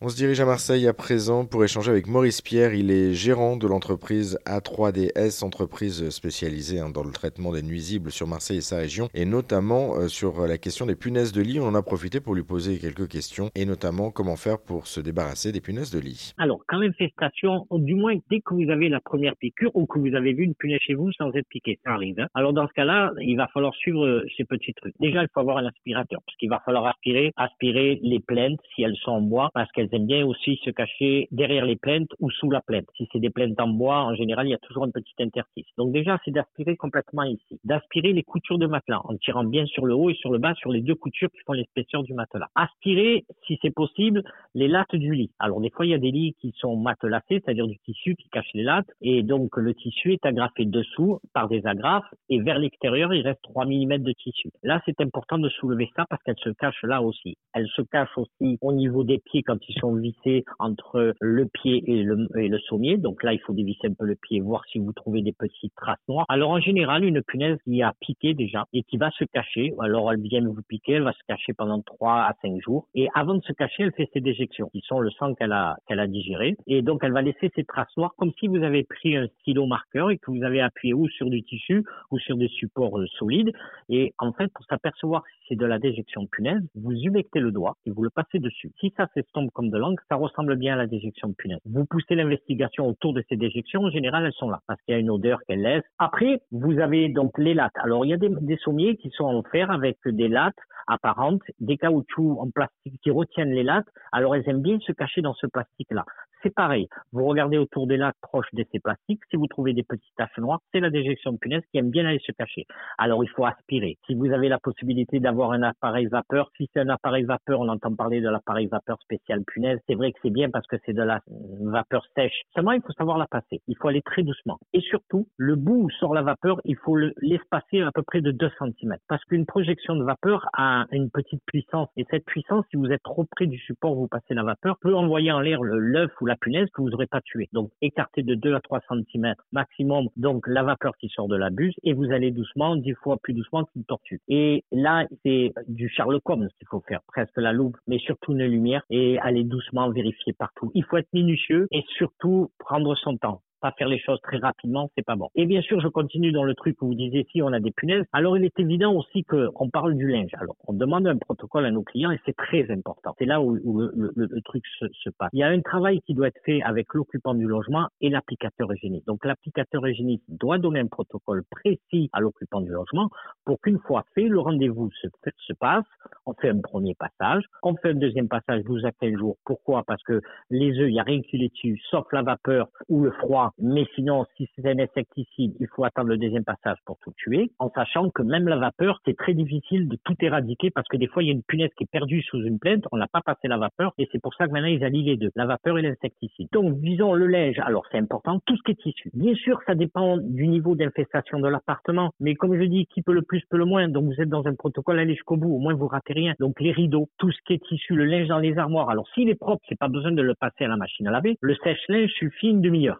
On se dirige à Marseille à présent pour échanger avec Maurice Pierre. Il est gérant de l'entreprise A3DS, entreprise spécialisée hein, dans le traitement des nuisibles sur Marseille et sa région, et notamment euh, sur la question des punaises de lit. On en a profité pour lui poser quelques questions, et notamment comment faire pour se débarrasser des punaises de lit. Alors, quand l'infestation, du moins dès que vous avez la première piqûre ou que vous avez vu une punaise chez vous sans être piqué, ça arrive. Hein. Alors dans ce cas-là, il va falloir suivre euh, ces petits trucs. Déjà, il faut avoir un aspirateur, parce qu'il va falloir aspirer, aspirer les plaintes si elles sont en bois, parce qu'elles aiment bien aussi se cacher derrière les plaintes ou sous la plainte. Si c'est des plaintes en bois, en général, il y a toujours un petit interstice. Donc déjà, c'est d'aspirer complètement ici. D'aspirer les coutures de matelas en tirant bien sur le haut et sur le bas, sur les deux coutures qui font l'épaisseur du matelas. Aspirer, si c'est possible, les lattes du lit. Alors des fois, il y a des lits qui sont matelassés, c'est-à-dire du tissu qui cache les lattes, et donc le tissu est agrafé dessous par des agrafes, et vers l'extérieur, il reste 3 mm de tissu. Là, c'est important de soulever ça parce qu'elle se cache là aussi. Elle se cache aussi au niveau des pieds quand ils sont vissés entre le pied et le, et le sommier. Donc là, il faut dévisser un peu le pied, voir si vous trouvez des petites traces noires. Alors en général, une punaise qui a piqué déjà et qui va se cacher, alors elle vient vous piquer, elle va se cacher pendant 3 à 5 jours. Et avant de se cacher, elle fait ses déjections, qui sont le sang qu'elle a, qu'elle a digéré. Et donc elle va laisser ses traces noires comme si vous avez pris un stylo marqueur et que vous avez appuyé ou sur du tissu ou sur des supports euh, solides. Et en fait, pour s'apercevoir si c'est de la déjection punaise, vous humectez le doigt et vous le passez dessus. Si ça s'estompe comme de l'encre, ça ressemble bien à la déjection punaise. Vous poussez l'investigation autour de ces déjections, en général, elles sont là, parce qu'il y a une odeur qu'elles laissent. Après, vous avez donc les lattes. Alors, il y a des, des sommiers qui sont en fer avec des lattes apparentes, des caoutchoucs en plastique qui retiennent les lattes. Alors, elles aiment bien se cacher dans ce plastique-là. C'est pareil. Vous regardez autour des lattes proches de ces plastiques. Si vous trouvez des petites taches noires, c'est la déjection de punaise qui aime bien aller se cacher. Alors, il faut aspirer. Si vous avez la possibilité d'avoir un appareil vapeur, si c'est un appareil vapeur, on entend parler de l'appareil vapeur spécial punaise. C'est vrai que c'est bien parce que c'est de la vapeur sèche. Seulement, il faut savoir la passer. Il faut aller très doucement. Et surtout, le bout où sort la vapeur, il faut l'espacer à peu près de 2 cm. Parce qu'une projection de vapeur a une petite puissance. Et cette puissance, si vous êtes trop près du support vous passez la vapeur, peut envoyer en l'air l'œuf ou la punaise que vous n'aurez pas tué. Donc, écartez de 2 à 3 cm maximum, donc la vapeur qui sort de la buse, et vous allez doucement, 10 fois plus doucement qu'une tortue. Et là, c'est du Sherlock Holmes qu'il faut faire, presque la loupe, mais surtout une lumière, et aller doucement vérifier partout. Il faut être minutieux et surtout prendre son temps pas faire les choses très rapidement, c'est pas bon. Et bien sûr, je continue dans le truc où vous disiez si on a des punaises. Alors, il est évident aussi qu'on parle du linge. Alors, on demande un protocole à nos clients et c'est très important. C'est là où, le, truc se, passe. Il y a un travail qui doit être fait avec l'occupant du logement et l'applicateur hygiénique. Donc, l'applicateur hygiénique doit donner un protocole précis à l'occupant du logement pour qu'une fois fait, le rendez-vous se, se passe. On fait un premier passage. On fait un deuxième passage 12 à 15 jours. Pourquoi? Parce que les œufs, il n'y a rien qui les tue, sauf la vapeur ou le froid mais sinon, si c'est un insecticide, il faut attendre le deuxième passage pour tout tuer, en sachant que même la vapeur, c'est très difficile de tout éradiquer parce que des fois, il y a une punaise qui est perdue sous une plainte, on n'a pas passé la vapeur, et c'est pour ça que maintenant, ils allient les deux, la vapeur et l'insecticide. Donc, disons le linge, alors c'est important, tout ce qui est tissu. Bien sûr, ça dépend du niveau d'infestation de l'appartement, mais comme je dis, qui peut le plus peut le moins, donc vous êtes dans un protocole, allez jusqu'au bout, au moins vous ratez rien. Donc, les rideaux, tout ce qui est tissu, le linge dans les armoires, alors s'il est propre, c'est pas besoin de le passer à la machine à laver, le sèche-linge suffit une demi-heure.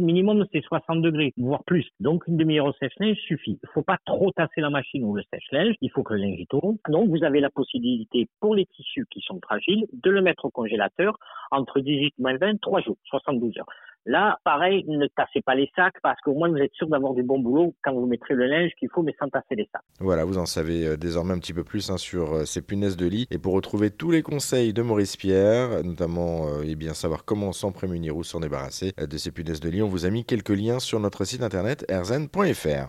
Minimum, c'est 60 degrés, voire plus. Donc, une demi-heure au sèche-linge suffit. Il faut pas trop tasser la machine ou le sèche-linge. Il faut que le linge tourne. Donc, vous avez la possibilité pour les tissus qui sont fragiles de le mettre au congélateur entre 18 et 20, 3 jours, 72 heures. Là, pareil, ne tassez pas les sacs parce qu'au moins vous êtes sûr d'avoir du bon boulot quand vous mettrez le linge qu'il faut, mais sans tasser les sacs. Voilà, vous en savez euh, désormais un petit peu plus hein, sur euh, ces punaises de lit. Et pour retrouver tous les conseils de Maurice Pierre, notamment euh, eh bien savoir comment s'en prémunir ou s'en débarrasser de ces punaises de lit, on vous a mis quelques liens sur notre site internet erzen.fr.